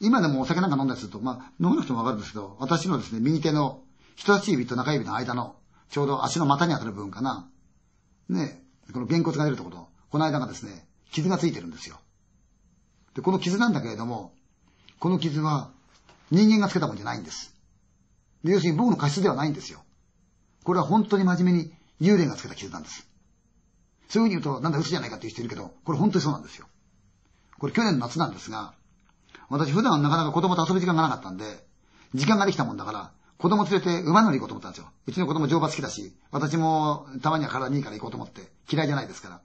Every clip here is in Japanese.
今でもお酒なんか飲んだりすると、まあ、飲まなくてもわかるんですけど、私のですね、右手の人差し指と中指の間の、ちょうど足の股に当たる部分かな。ね、この原骨が出るところ、この間がですね、傷がついてるんですよ。で、この傷なんだけれども、この傷は人間がつけたもんじゃないんです。で要するに僕の過失ではないんですよ。これは本当に真面目に幽霊がつけた傷なんです。そういうふうに言うと、なんだ嘘じゃないかっていう人いるけど、これ本当にそうなんですよ。これ去年の夏なんですが、私普段なかなか子供と遊ぶ時間がなかったんで、時間ができたもんだから、子供連れて馬乗り行こうと思ったんですよ。うちの子供乗馬好きだし、私もたまには体にいいから行こうと思って、嫌いじゃないですから。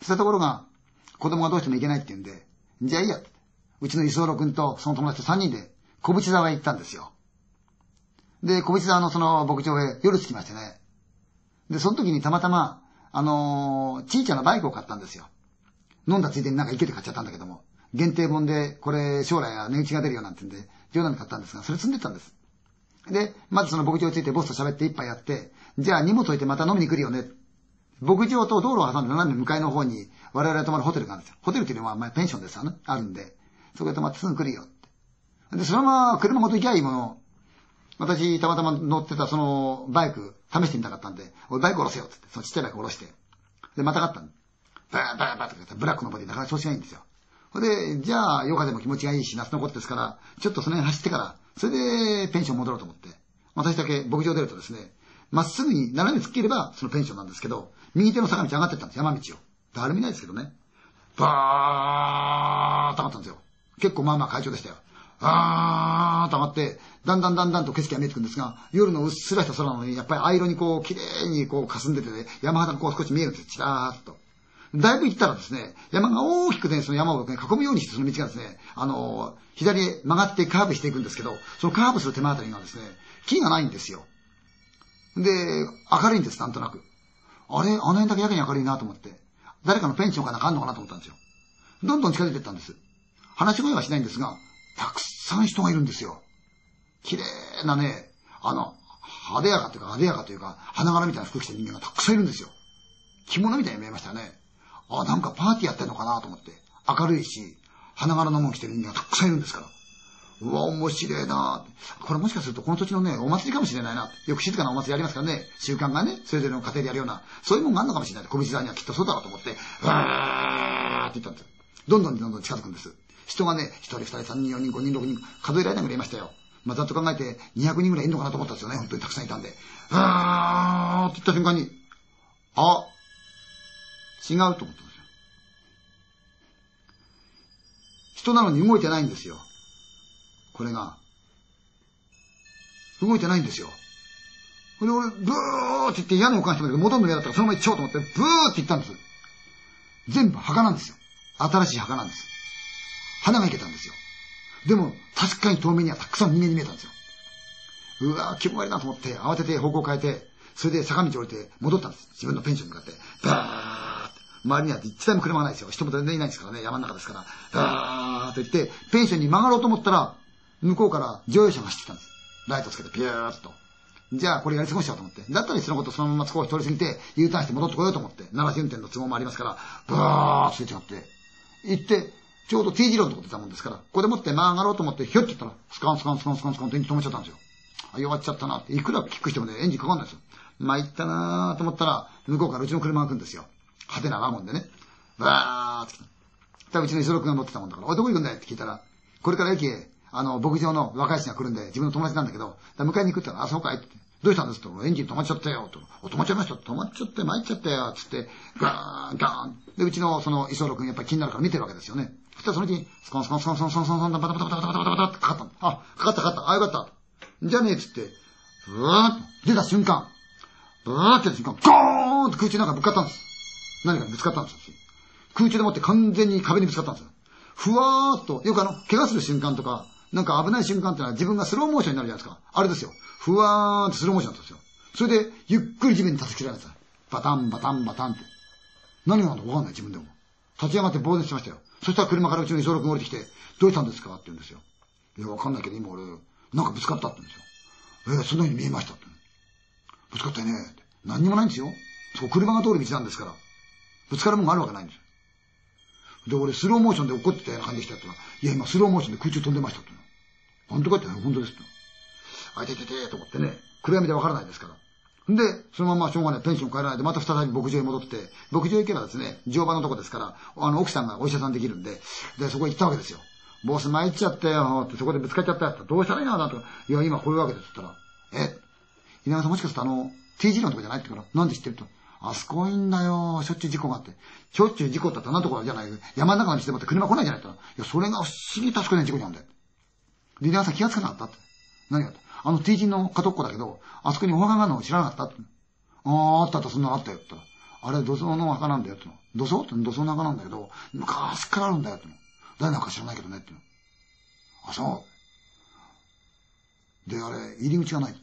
したところが、子供がどうしても行けないって言うんで、じゃあいいやって。うちの磯野くんとその友達と3人で小淵沢へ行ったんですよ。で、小淵沢のその牧場へ夜着きましてね。で、その時にたまたま、あのー、ちいちゃなバイクを買ったんですよ。飲んだついでになんか池で買っちゃったんだけども。限定本で、これ将来は値打ちが出るよなんてんで、冗談で買ったんですが、それ積んでたんです。で、まずその牧場についてボスと喋って一杯やって、じゃあ荷物置いてまた飲みに来るよね。牧場と道路を挟んで斜め向かいの方に我々が泊まるホテルがあるんですよ。ホテルっていうのはまあペンションですよね。あるんで、そこで泊まってすぐ来るよって。で、そのまま車ごと行きゃいいもの私、たまたま乗ってたそのバイク、試してみたかったんで、おい、バイク下ろせよってって、そのちっちゃいバイク下ろして。で、またがったの。バーバーバーってブラックのボディなかなか調子がいいんですよ。ほで、じゃあ、余暇でも気持ちがいいし、夏のことですから、ちょっとその辺走ってから、それでペンション戻ろうと思って。私だけ牧場出るとですね、まっすぐに斜め突っ切ればそのペンションなんですけど、右手の坂道上がってったんです、山道を。誰もいないですけどね。バーッと上がったんですよ。結構まあまあ会長でしたよ。あーと上がって、だんだんだんだんと景色が見えてくるんですが、夜のうっすらした空なのに、やっぱり藍色にこう、綺麗にこう、霞んでてね、山肌がこう少し見えるんですよ、ちらーっと。だいぶ行ったらですね、山が大きくね、その山を、ね、囲むようにしてその道がですね、あの、左へ曲がってカーブしていくんですけど、そのカーブする手前あたりがですね、木がないんですよ。で、明るいんです、なんとなく。あれあの辺だけやけに明るいなと思って。誰かのペンションかなんかんのかなと思ったんですよ。どんどん近づいていったんです。話し声はしないんですが、たくさん人がいるんですよ。綺麗なね、あの、派手やかというか派手やかというか、花柄みたいな服着て人間がたくさんいるんですよ。着物みたいに見えましたね。あ、なんかパーティーやってんのかなと思って。明るいし、花柄のもの着てる人間がたくさんいるんですから。うわ、面白いなこれもしかするとこの土地のね、お祭りかもしれないな。よく静かなお祭りやりますからね、習慣がね、それぞれの家庭でやるような、そういうもんがあるのかもしれない。小道沢にはきっとそうだろうと思って、うわーって言ったんですよ。どんどんどんどん近づくんです。人がね、一人二人三人四人五人六人、数えられないぐらいいましたよ。まあ、ざっと考えて200人ぐらいいるのかなと思ったんですよね。本当にたくさんいたんで。あーって言った瞬間に、あ、違うと思ったんですよ。人なのに動いてないんですよ。これが。動いてないんですよ。で、俺、ブーって言って屋根をかんして戻るの嫌だったからそのまま行っちゃおうと思って、ブーって言ったんです。全部墓なんですよ。新しい墓なんです。花がいけたんですよ。でも、確かに遠目にはたくさん人間に見えたんですよ。うわぁ、気分悪いなと思って、慌てて方向を変えて、それで坂道降りて戻ったんです。自分のペンションに向かって。バーって。周りには一台も車がないですよ。人も全然いないですからね、山の中ですから。バーって言って、ペンションに曲がろうと思ったら、向こうから乗用車が走ってきたんです。ライトつけてピューッと。じゃあこれやり過ごしちゃうと思って。だったらそのことそのまま少し通り過ぎて、U ターンして戻ってこようと思って。奈良運転の都合もありますから、ブーッとすれ違って。行って、ちょうど T 字路のとこ出たもんですから、ここでもって曲がろうと思って、ひょっと言ったら、スカンスカンスカンスカンスカンって止めちゃったんですよ。あ、弱っちゃったなって。いくらキックしてもね、エンジンかかんないですよ。参ったなーと思ったら、向こうからうちの車が来るんですよ。派手なワゴンでね。バーって来た。うちの磯野君が乗ってたもんだから、おい、どこ行くんだよ？って聞いたら、これから駅へあの、牧場の若い人が来るんで、自分の友達なんだけど、迎えに行くって言ったら、あ、そうかいって。どうしたんです？と、エンジン止まっちゃったよ、と。止まっちゃいました。止まっちゃって、参っちゃったよ、つって、ガーン、ガーン。で、うちの、その、磯野君やっぱり気になるから見てるわけですよね。そしたらそのうちに、スコンスコンスコンスコンスコンスコン、バタバタバタバタバタバタってかかったの。あ、かかったかかった。あ、よかった。じゃあね、つって、ブーッと出た瞬間、ブーって瞬間、ゴーンって空中なんかぶつかったんです。何かぶつかったんですよ。空中でもって完全に壁にぶつかったんですよ。ふわーっと、よくあの、怪我する瞬間とか、なんか危ない瞬間ってのは自分がスローモーションになるじゃないですか。あれですよ。ふわーってスローモーションなんですよ。それで、ゆっくり地面に立ち切られた。バタンバタンバタンって。何があるのかわかんない自分でも。立ち上がって呆然しましたよ。そしたら車からうちの磯野君降りてきて、どうしたんですかって言うんですよ。いや、わかんないけど今俺、なんかぶつかったって言うんですよ。えー、そんなに見えましたって。ぶつかったよね。何にもないんですよ。そこ車が通る道なんですから。ぶつかるもんがあるわけないんですよ。で、俺スローモーションで怒ってたような感じでしたって言ったら、いや、今スローモーションで空中飛んでましたって。本当かって本当ですって。あいてててと思ってね、暗闇でわからないですから。で、そのまましょうがない、ペンション帰らないで、また再び牧場へ戻って、牧場へ行けばですね、乗馬のとこですから、あの、奥さんがお医者さんできるんで、で、そこへ行ったわけですよ。ボス参っちゃったよ、ってそこでぶつかっちゃったよ、どうしたらいいのなと。いや、今こういうわけですって言ったら、え、稲川さんもしかするとあの、T 字路のとこじゃないって言うから、なんで知ってると。あそこいいんだよ、しょっちゅう事故があって。しょっちゅう事故ったってあんなところじゃない山の中の道でもって車来ないじゃないっていや、それが不思議確かに事故なんだよ。で、稲川さん気がつかなかったって。何がって。あの T 字の片っこだけど、あそこにお墓があるのを知らなかったって。ああ、あったあった、そんなのあったよって。あれ、土葬の墓なんだよって。土葬？って土葬の墓なんだけど、昔からあるんだよって。誰なんか知らないけどねって。あ、そう。で、あれ、入り口がない。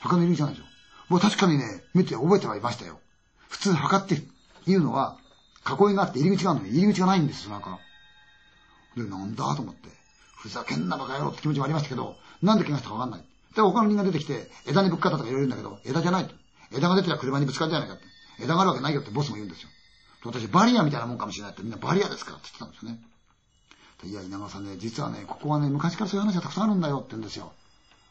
墓の入り口がないでしょ。僕確かにね、見て覚えてはいましたよ。普通墓っていうのは、囲いがあって入り口があるのに入り口がないんですよ、なんか。で、なんだと思って。ふざけんなバカ野郎って気持ちもありましたけど、なんで怪我したかわかんない。で、他の人が出てきて、枝にぶっかったとか言われるんだけど、枝じゃないと。枝が出てたら車にぶつかるじゃないかって。枝があるわけないよってボスも言うんですよ。私、バリアみたいなもんかもしれないってみんなバリアですからって言ってたんですよね。いや、稲川さんね、実はね、ここはね、昔からそういう話がたくさんあるんだよって言うんですよ。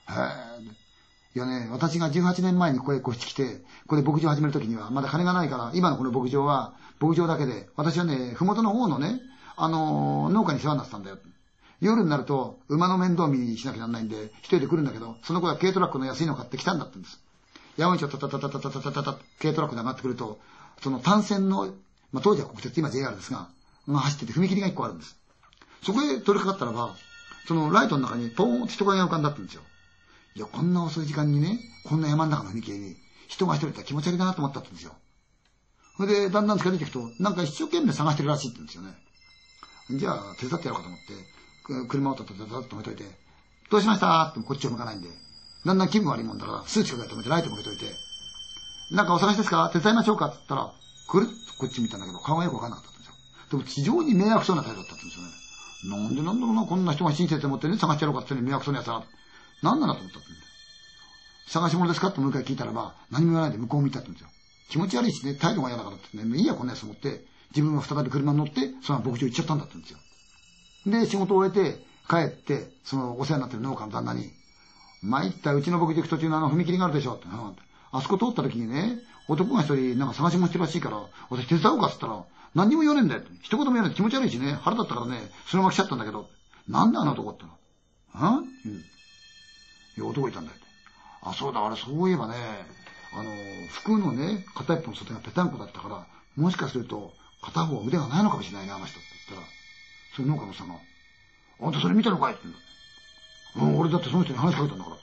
へえ。いやね、私が18年前にここへ越してきて、ここで牧場始めるときには、まだ金がないから、今のこの牧場は、牧場だけで、私はね、ふもとの方のね、あのー、農家に世話になってたんだよ。夜になると、馬の面倒見にしなきゃならないんで、一人で来るんだけど、その子は軽トラックの安いの買ってきたんだってんです。山道をタタタタタタタタタタ軽トラックで上がってくると、その単線の、まあ、当時は国鉄、今 JR ですが、が走ってて踏切が一個あるんです。そこへ取り掛かったらば、そのライトの中にポーンと人影が浮かんだったんですよ。いや、こんな遅い時間にね、こんな山の中の踏切に人が一人いたら気持ち悪いなと思ったんですよ。それで、だんだん近づいていくと、なんか一生懸命探してるらしいって言うんですよね。じゃあ、手伝ってやろうかと思って、車をたたたたと止めといて、どうしましたってこっちを向かないんで、だんだん気分悪いもんだから、数値かけ止めてライト向けといて、なんかお探しですか？手伝いましょうかって言ったら、くるっとこっち見たんだけど、顔がよくわかんなかったんですよ。でも非常に迷惑そうな態度だったんですよね。なんでなんだろうな、こんな人が親切で持ってね、探してやろうかってね、迷惑そうなやつだな。なんなんだと思ったって探し物ですか？ってもう一回聞いたらば、何も言わないで向こう見たって言うんですよ。気持ち悪いしね、態度が嫌だからってね、いいや、こんなやつ思って、自分は再び車に乗って、その牧場行っちゃったんだって言うんですよ。で、仕事を終えて、帰って、そのお世話になってる農家の旦那に、参った、うちの牧場行く途中のあの踏切があるでしょって。あそこ通った時にね、男が一人なんか探し物してるらしいから、私手伝おうかって言ったら、何にも言わねえんだよ。一言も言わない気持ち悪いしね、腹立ったからね、そのまま来ちゃったんだけど、なんだあの男っての。はうん。いや、男いたんだよ。あ、そうだ、あれ、そういえばね、あの、服のね、片一方の袖がぺたんこだったから、もしかすると、片方腕がないのかもしれないね、あの人って言ったら、その農家のさんが、あんたそれ見たのかい？って言うんだ。うん、俺だってその人に話しかけたんだからっ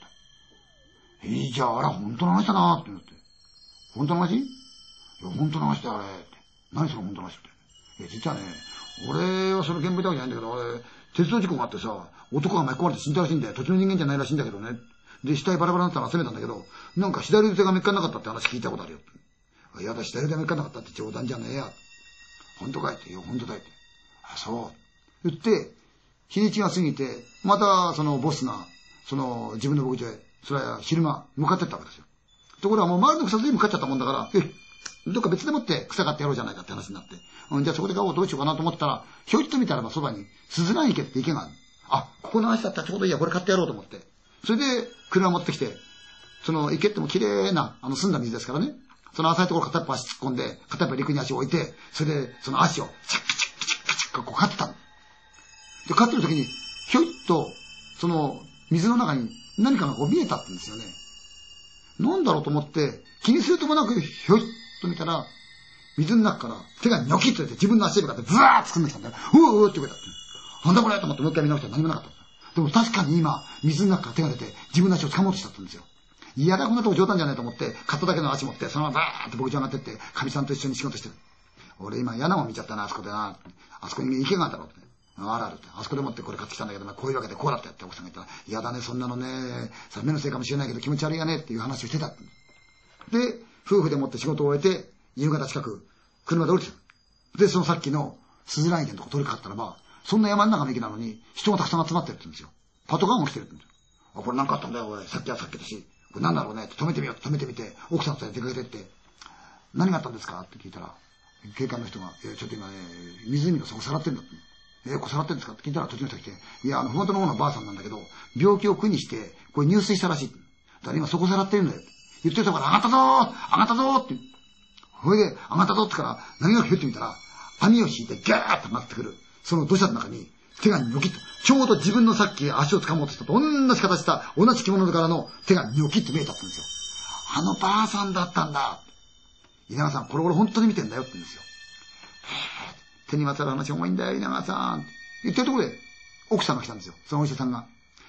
て。いいじゃあ、あれ本当の話だなって言うんだって。本当の話？いや、本当の話だよ、あれ。って。何その本当の話って。いや、実はね、俺はその現場だけじゃないんだけど、あれ、鉄道事故があってさ、男が巻き込まれて死んだらしいんだよ。土地の人間じゃないらしいんだけどね。で、死体バラバラになったら集めたんだけど、なんか左腕がめっかんなかったって話聞いたことあるよ。いやだ、左腕がめっかんなかったって冗談じゃねえや。本当かいって、いや、本当だいって。あ、そう。言って、日にちが過ぎて、またそのボスが、その自分の牧場へ、それは昼間向かってったわけですよ。ところがもう周りの草津に向かっちゃったもんだから、え、どっか別でもって草買ってやろうじゃないかって話になって。うん、じゃあそこで買おうどうしようかなと思ったら、ひょいっと見たらばそばに、鈴蘭池って池がある。あ、ここの足だったらちょうどいいや、これ買ってやろうと思って。それで、車持ってきて、その池っても綺麗な、あの、澄んだ水ですからね。その浅いところ片っぽ足突っ込んで、片っぽ陸に足を置いて、それで、その足を、チャッチャッチャッチャッこう飼ってたの。で、飼ってる時に、ひょいっと、その、水の中に何かがこう見えたんですよね。なんだろうと思って、気にするともなく、ひょいっと見たら、水の中から手がニョキッと出て自分の足に向かってブワーッ突っ込んできたんだよ。うううって言うた。なんだこれと思ってもう一回見直したら何もなかった。でも確かに今、水の中から手が出て、自分の足を掴もうとしちゃったんですよ。嫌だ、こんなとこ冗談じゃないと思って、買っただけの足持って、そのままバーって牧場上がってって、かみさんと一緒に仕事してる。俺今嫌なもん見ちゃったな、あそこでな。あそこに池があったろって。あるあるって。あそこでもってこれ買ってきたんだけど、まあこういうわけでこうだったって奥さんが言ったら、嫌だね、そんなのね、さ目のせいかもしれないけど気持ち悪いやねっていう話をしてた。で、夫婦でもって仕事を終えて、夕方近く、車で降りてた。で、そのさっきの鈴蘭池のとこ通りかかったらば、そんな山の中の駅なのに、人がたくさん集まってるって言うんですよ。パトカーも来てるって言うんですよ。あ、これ何かあったんだよ、おい。さっきはさっきだし。これ何だろうねって止めてみようって止めてみて、奥さんと出かけてって、何があったんですか？って聞いたら、警官の人が、えちょっと今ね、湖の底さらってんだって。えこさらってんですか？って聞いたら途中の人来て、いや、あの、ふもとの方のばあさんなんだけど、病気を苦にして、これ入水したらしい。だから今そこさらってるんだよ。言ってたから、上がったぞー上がったぞーって。ほいで、上がたぞってから、何がひってみたら、網を引いてギャーッと上がってくる。その土砂の中に、手がニョキッと、ちょうど自分のさっき足を掴もうとしたと同じ形した、同じ着物柄の手がニョキッと見えたんですよ。あのばあさんだったんだ。稲川さん、これ俺本当に見てんだよって言うんですよ。手にまつわる話重いんだよ、稲川さん。言ってるところで、奥さんが来たんですよ。そのお医者さんが。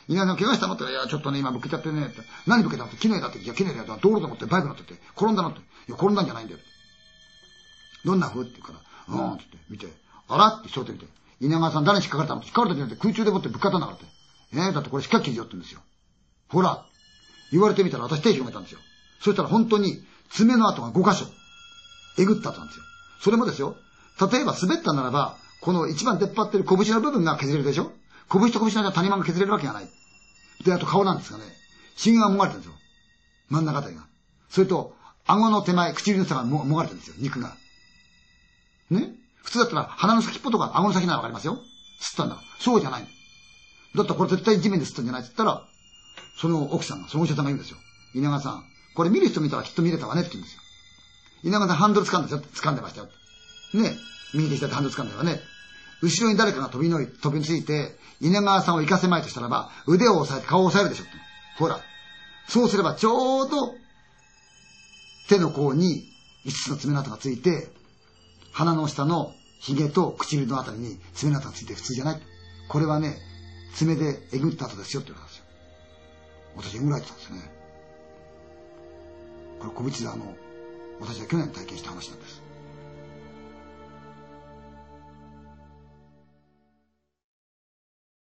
稲川さん怪我したのって、いや、ちょっとね、今ぶけちゃってね、って。何ぶけたのって、木の枝って、いや、木の枝だ道路でもってバイク乗ってて、転んだのって。いや、転んだんじゃないんだよ。どんな風って言うから、うん、って見て、あらって焦点見て、稲川さん誰に引っかかれたの引っかかれたんじゃなくて空中でもってぶっかったんだからって。えー、だってこれ四角形よって言うんですよ。ほら、言われてみたら私手広げたんですよ。そしたら本当に爪の跡が5箇所、えぐった跡なんですよ。それもですよ、例えば滑ったならば、この一番出っ張ってる拳の部分が削れるでしょ？拳と拳の間谷間が削れるわけがない。で、あと顔なんですがね、芯がもがれてるんですよ。真ん中あたりが。それと、顎の手前、唇の下がももがれてるんですよ、肉が。ね？普通だったら鼻の先っぽとか顎の先ならわかりますよ。吸ったんだ。そうじゃない。だったらこれ絶対地面で吸ったんじゃないって言ったら、その奥さんが、そのお医者さんが言うんですよ。稲川さん、これ見る人見たらきっと見れたわねって言うんですよ。稲川さんハンドル掴んで掴んでましたよ。ね？右手下でハンドル掴んではね。後ろに誰かが飛びのい、飛びついて、稲川さんを行かせまいとしたらば、腕を押さえて顔を押さえるでしょって。ほら。そうすればちょうど、手の甲に5つの爪の跡がついて、鼻の下の髭と唇のあたりに爪の跡がついて普通じゃない。これはね、爪でえぐった後ですよって言われたんですよ。私えぐられてたんですよね。これ小淵沢の、私は去年体験した話なんです。